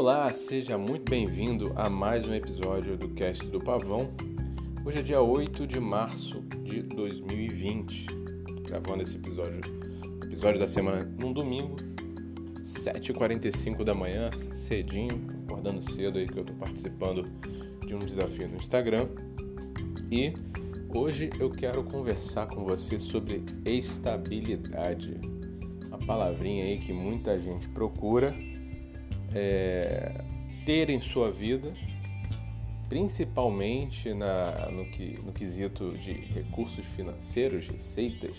Olá, seja muito bem-vindo a mais um episódio do Cast do Pavão. Hoje é dia 8 de março de 2020. Tô gravando esse episódio, episódio da semana num domingo, 7h45 da manhã, cedinho, acordando cedo aí que eu tô participando de um desafio no Instagram. E hoje eu quero conversar com você sobre estabilidade. Uma palavrinha aí que muita gente procura é, ter em sua vida, principalmente na, no, que, no quesito de recursos financeiros, receitas,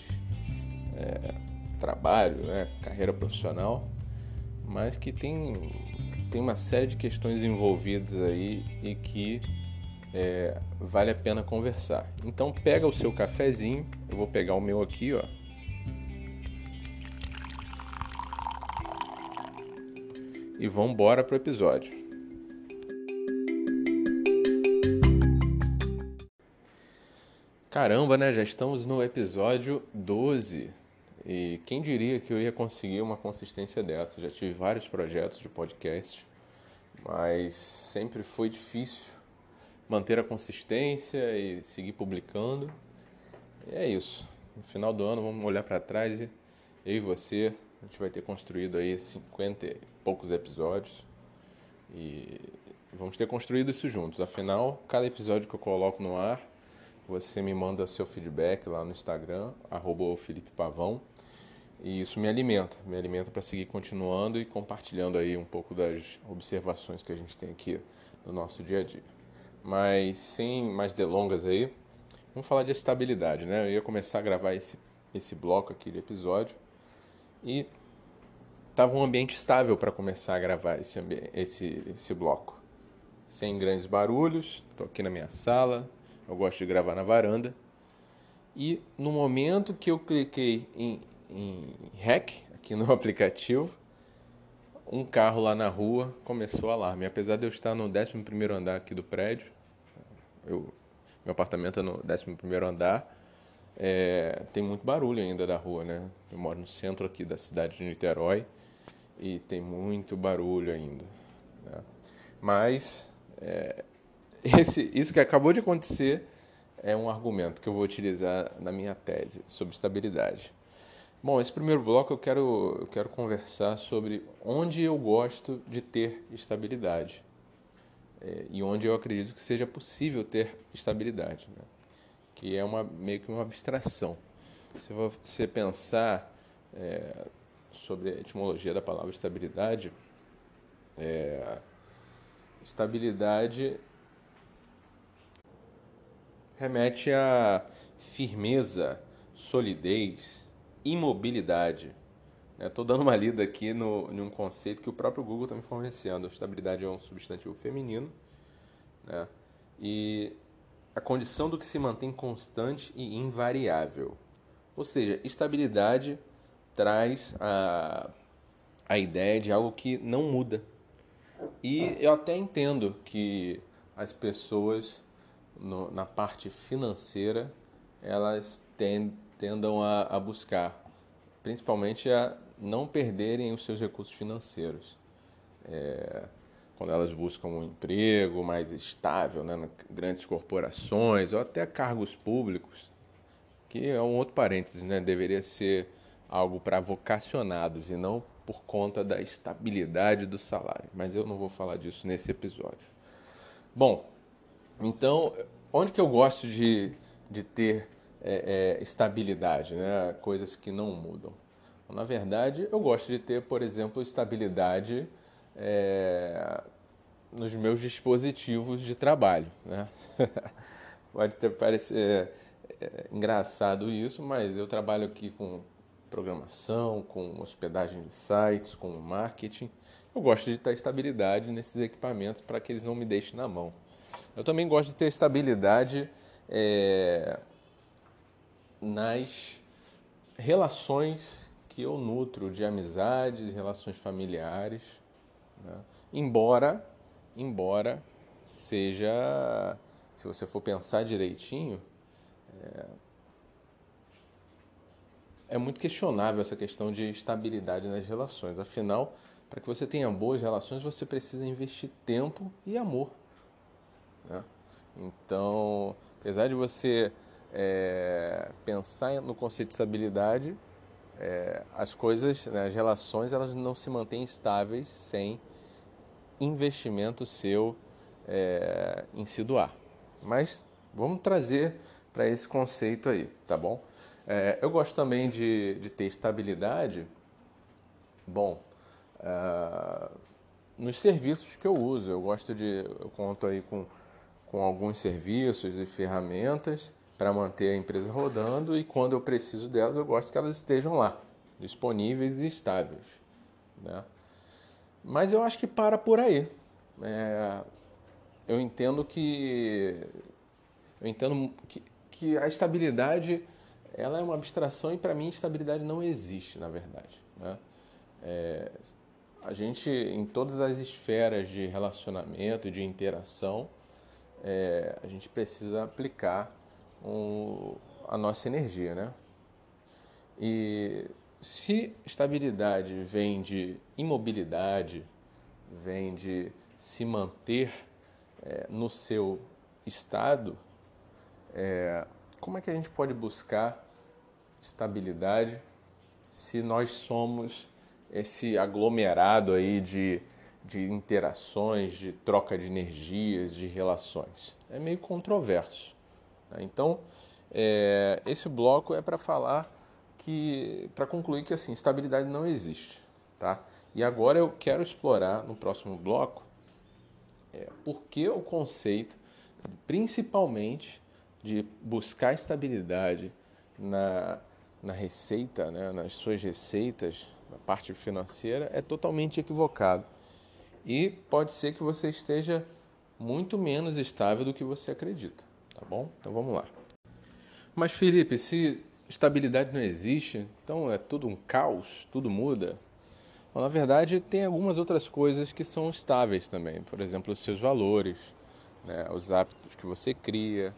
é, trabalho, né, carreira profissional, mas que tem, tem uma série de questões envolvidas aí e que é, vale a pena conversar. Então pega o seu cafezinho, eu vou pegar o meu aqui, ó. E vamos embora pro episódio. Caramba, né? Já estamos no episódio 12. E quem diria que eu ia conseguir uma consistência dessa? Já tive vários projetos de podcast, mas sempre foi difícil manter a consistência e seguir publicando. E é isso. No final do ano vamos olhar para trás e eu e você, a gente vai ter construído aí 50 e poucos episódios e vamos ter construído isso juntos. Afinal, cada episódio que eu coloco no ar, você me manda seu feedback lá no Instagram, arroba Felipe Pavão. E isso me alimenta, me alimenta para seguir continuando e compartilhando aí um pouco das observações que a gente tem aqui no nosso dia a dia. Mas sem mais delongas aí, vamos falar de estabilidade, né? Eu ia começar a gravar esse, esse bloco aqui de episódio e estava um ambiente estável para começar a gravar esse, esse, esse bloco. Sem grandes barulhos, estou aqui na minha sala, eu gosto de gravar na varanda. E no momento que eu cliquei em, em REC, aqui no aplicativo, um carro lá na rua começou o alarme. Apesar de eu estar no 11 andar aqui do prédio, eu, meu apartamento é no 11 andar, é, tem muito barulho ainda da rua, né? Eu moro no centro aqui da cidade de Niterói e tem muito barulho ainda. Né? Mas é, esse, isso que acabou de acontecer é um argumento que eu vou utilizar na minha tese sobre estabilidade. Bom, esse primeiro bloco eu quero, eu quero conversar sobre onde eu gosto de ter estabilidade é, e onde eu acredito que seja possível ter estabilidade, né? Que é uma, meio que uma abstração. Se você pensar é, sobre a etimologia da palavra estabilidade, é, estabilidade remete a firmeza, solidez, imobilidade. Estou dando uma lida aqui no, em um conceito que o próprio Google está me fornecendo. Estabilidade é um substantivo feminino. Né? E a condição do que se mantém constante e invariável. Ou seja, estabilidade traz a, a ideia de algo que não muda. E eu até entendo que as pessoas, no, na parte financeira, elas tendem tendam a, a buscar, principalmente a não perderem os seus recursos financeiros. É, quando elas buscam um emprego mais estável, né, grandes corporações ou até cargos públicos, que é um outro parênteses, né, deveria ser algo para vocacionados e não por conta da estabilidade do salário. Mas eu não vou falar disso nesse episódio. Bom, então, onde que eu gosto de, de ter é, é, estabilidade, né? coisas que não mudam. Na verdade, eu gosto de ter, por exemplo, estabilidade é, nos meus dispositivos de trabalho. Né? Pode ter parecer é, engraçado isso, mas eu trabalho aqui com programação, com hospedagem de sites, com marketing. Eu gosto de ter estabilidade nesses equipamentos para que eles não me deixem na mão. Eu também gosto de ter estabilidade é, nas relações que eu nutro de amizades, relações familiares, né? embora, embora seja, se você for pensar direitinho, é, é muito questionável essa questão de estabilidade nas relações. Afinal, para que você tenha boas relações, você precisa investir tempo e amor. Né? Então, apesar de você é, pensar no conceito de estabilidade, é, as coisas, né, as relações, elas não se mantêm estáveis sem investimento seu é, em se doar. Mas vamos trazer para esse conceito aí, tá bom? É, eu gosto também de, de ter estabilidade. Bom, uh, nos serviços que eu uso. Eu gosto de, eu conto aí com, com alguns serviços e ferramentas para manter a empresa rodando e quando eu preciso delas, eu gosto que elas estejam lá, disponíveis e estáveis. Né? Mas eu acho que para por aí. É, eu entendo que eu entendo que, que a estabilidade ela é uma abstração e para mim estabilidade não existe, na verdade. Né? É, a gente, em todas as esferas de relacionamento de interação, é, a gente precisa aplicar um, a nossa energia, né? E se estabilidade vem de imobilidade, vem de se manter é, no seu estado, é, como é que a gente pode buscar estabilidade se nós somos esse aglomerado aí de, de interações, de troca de energias, de relações. É meio controverso. Né? Então, é, esse bloco é para falar que, para concluir que assim, estabilidade não existe. Tá? E agora eu quero explorar no próximo bloco é, por que o conceito, principalmente, de buscar estabilidade na, na receita, né, nas suas receitas, na parte financeira, é totalmente equivocado. E pode ser que você esteja muito menos estável do que você acredita, tá bom? Então vamos lá. Mas Felipe, se estabilidade não existe, então é tudo um caos, tudo muda. Bom, na verdade, tem algumas outras coisas que são estáveis também. Por exemplo, os seus valores, né, os hábitos que você cria,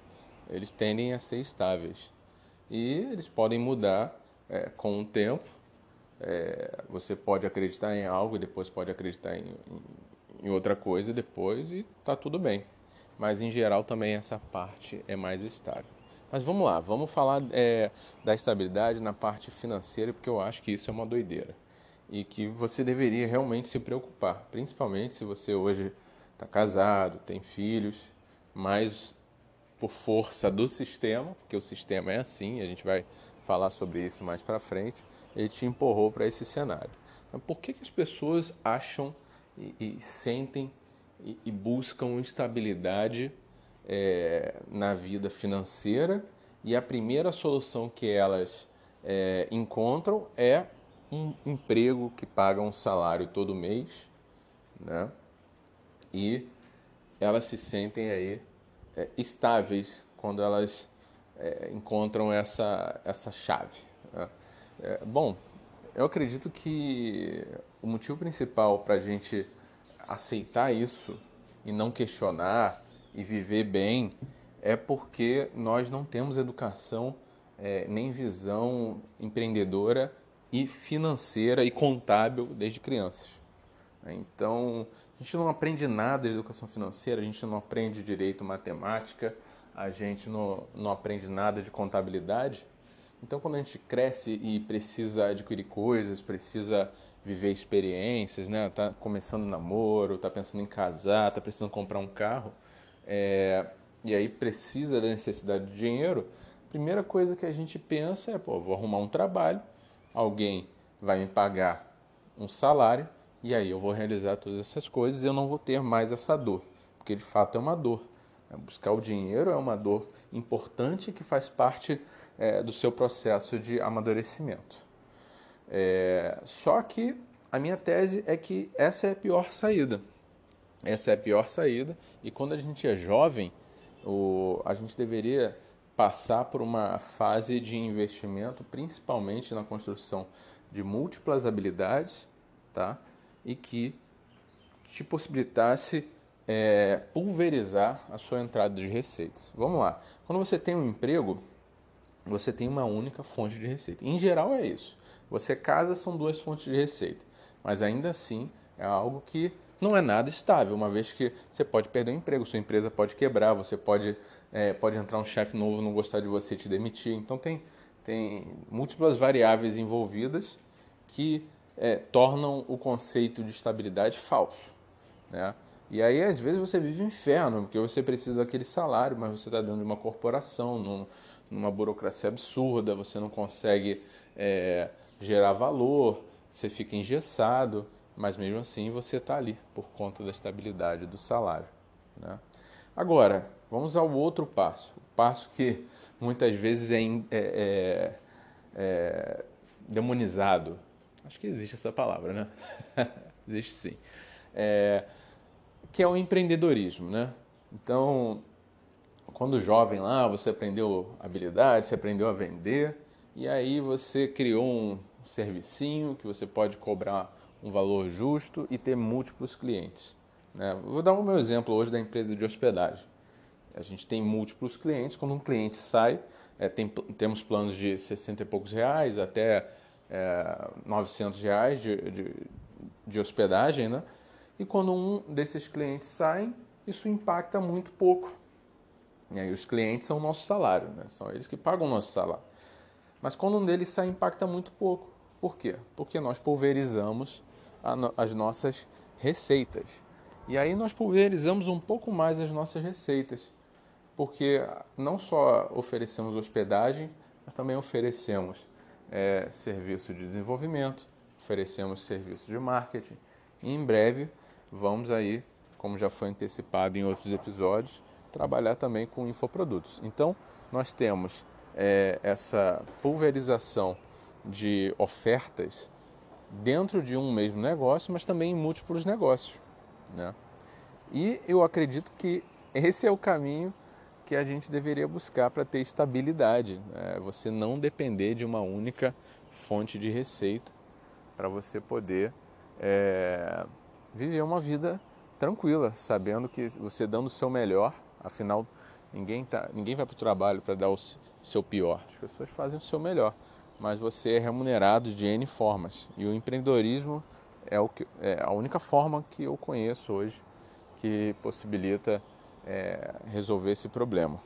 eles tendem a ser estáveis. E eles podem mudar é, com o tempo, é, você pode acreditar em algo depois pode acreditar em, em, em outra coisa depois e tá tudo bem. Mas em geral também essa parte é mais estável. Mas vamos lá, vamos falar é, da estabilidade na parte financeira, porque eu acho que isso é uma doideira. E que você deveria realmente se preocupar, principalmente se você hoje está casado, tem filhos, mas por força do sistema, porque o sistema é assim, a gente vai falar sobre isso mais para frente ele te empurrou para esse cenário. Por que, que as pessoas acham e, e sentem e, e, buscam estabilidade é, na vida financeira e a primeira solução que elas é, encontram é um emprego que paga um salário todo mês, né? E elas se sentem aí é, estáveis quando elas é, encontram essa, essa chave. Né? É, bom, eu acredito que o motivo principal para a gente aceitar isso e não questionar e viver bem é porque nós não temos educação é, nem visão empreendedora e financeira e contábil desde crianças. Então, a gente não aprende nada de educação financeira, a gente não aprende direito matemática, a gente não, não aprende nada de contabilidade então, quando a gente cresce e precisa adquirir coisas, precisa viver experiências, né? Tá começando namoro, tá pensando em casar, tá precisando comprar um carro, é... e aí precisa da necessidade de dinheiro, a primeira coisa que a gente pensa é, pô, vou arrumar um trabalho, alguém vai me pagar um salário, e aí eu vou realizar todas essas coisas e eu não vou ter mais essa dor, porque de fato é uma dor. Buscar o dinheiro é uma dor importante que faz parte é, do seu processo de amadurecimento. É, só que a minha tese é que essa é a pior saída. Essa é a pior saída, e quando a gente é jovem, o, a gente deveria passar por uma fase de investimento, principalmente na construção de múltiplas habilidades, tá? e que te possibilitasse é, pulverizar a sua entrada de receitas. Vamos lá. Quando você tem um emprego, você tem uma única fonte de receita. Em geral é isso. Você casa são duas fontes de receita, mas ainda assim É algo que não é nada estável, uma vez que você pode perder o emprego, sua empresa pode quebrar, você pode, é, pode entrar um chefe novo não gostar de você te demitir. Então tem, tem múltiplas variáveis envolvidas que é, tornam o conceito de estabilidade falso. Né? E aí, às vezes, você vive um inferno, porque você precisa daquele salário, mas você está dentro de uma corporação, num, numa burocracia absurda, você não consegue é, gerar valor, você fica engessado, mas mesmo assim você está ali por conta da estabilidade do salário. Né? Agora, vamos ao outro passo, o passo que muitas vezes é, é, é, é demonizado. Acho que existe essa palavra, né? existe sim. É, que é o empreendedorismo, né? Então, quando jovem lá, você aprendeu habilidade, você aprendeu a vender, e aí você criou um servicinho que você pode cobrar um valor justo e ter múltiplos clientes. Né? Vou dar o meu exemplo hoje da empresa de hospedagem. A gente tem múltiplos clientes, quando um cliente sai, é, tem, temos planos de 60 e poucos reais até é, 900 reais de, de, de hospedagem, né? E quando um desses clientes sai, isso impacta muito pouco. E aí os clientes são o nosso salário, né? são eles que pagam o nosso salário. Mas quando um deles sai, impacta muito pouco. Por quê? Porque nós pulverizamos as nossas receitas. E aí nós pulverizamos um pouco mais as nossas receitas. Porque não só oferecemos hospedagem, mas também oferecemos é, serviço de desenvolvimento, oferecemos serviço de marketing. E em breve vamos aí, como já foi antecipado em outros episódios, trabalhar também com infoprodutos. Então, nós temos é, essa pulverização de ofertas dentro de um mesmo negócio, mas também em múltiplos negócios. Né? E eu acredito que esse é o caminho que a gente deveria buscar para ter estabilidade. Né? Você não depender de uma única fonte de receita para você poder é, viver uma vida tranquila, sabendo que você dando o seu melhor, afinal ninguém, tá, ninguém vai para o trabalho para dar o seu pior, as pessoas fazem o seu melhor, mas você é remunerado de N formas e o empreendedorismo é, o que, é a única forma que eu conheço hoje que possibilita é, resolver esse problema.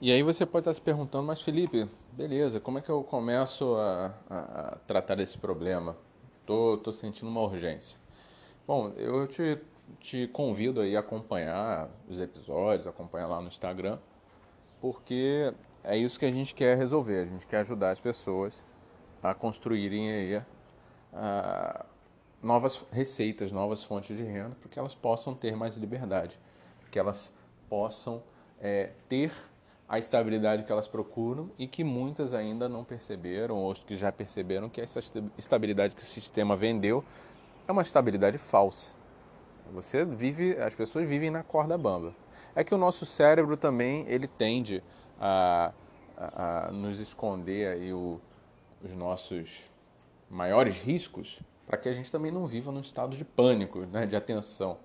E aí você pode estar se perguntando, mas Felipe, beleza, como é que eu começo a, a, a tratar desse problema? Tô, tô sentindo uma urgência. Bom, eu te, te convido aí a acompanhar os episódios, acompanhar lá no Instagram, porque é isso que a gente quer resolver. A gente quer ajudar as pessoas a construírem aí a, novas receitas, novas fontes de renda, para que elas possam ter mais liberdade, que elas possam é, ter a estabilidade que elas procuram e que muitas ainda não perceberam, ou que já perceberam que essa estabilidade que o sistema vendeu é uma estabilidade falsa. Você vive, as pessoas vivem na corda bamba. É que o nosso cérebro também ele tende a, a, nos esconder aí o, os nossos maiores riscos para que a gente também não viva num estado de pânico, né, de atenção.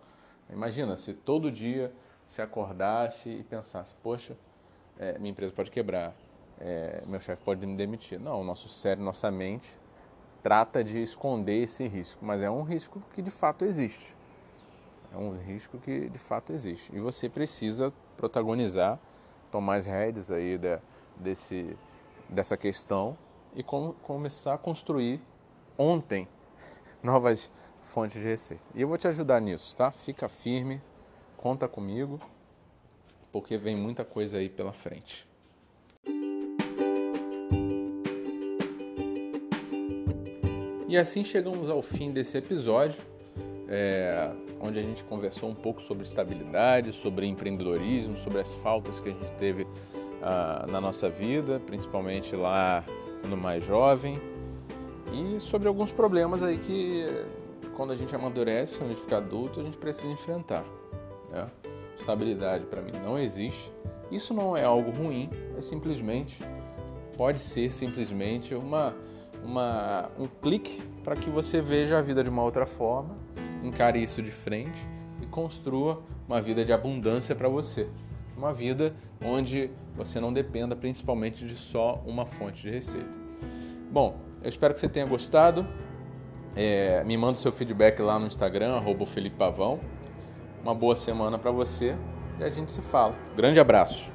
Imagina se todo dia se acordasse e pensasse, poxa, é, minha empresa pode quebrar, é, meu chefe pode me demitir. Não, o nosso cérebro, nossa mente trata de esconder esse risco, mas é um risco que de fato existe. É um risco que de fato existe. E você precisa protagonizar, tomar as rédeas aí desse, dessa questão e com, começar a construir ontem novas fontes de receita. E eu vou te ajudar nisso, tá? Fica firme, conta comigo, porque vem muita coisa aí pela frente. E assim chegamos ao fim desse episódio, é, onde a gente conversou um pouco sobre estabilidade, sobre empreendedorismo, sobre as faltas que a gente teve ah, na nossa vida, principalmente lá no mais jovem, e sobre alguns problemas aí que quando a gente amadurece, quando a gente fica adulto, a gente precisa enfrentar. Né? Estabilidade para mim não existe. Isso não é algo ruim, é simplesmente pode ser simplesmente uma uma, um clique para que você veja a vida de uma outra forma, encare isso de frente e construa uma vida de abundância para você. Uma vida onde você não dependa principalmente de só uma fonte de receita. Bom, eu espero que você tenha gostado. É, me manda seu feedback lá no Instagram, arroba Felipe Pavão. Uma boa semana para você e a gente se fala. Grande abraço.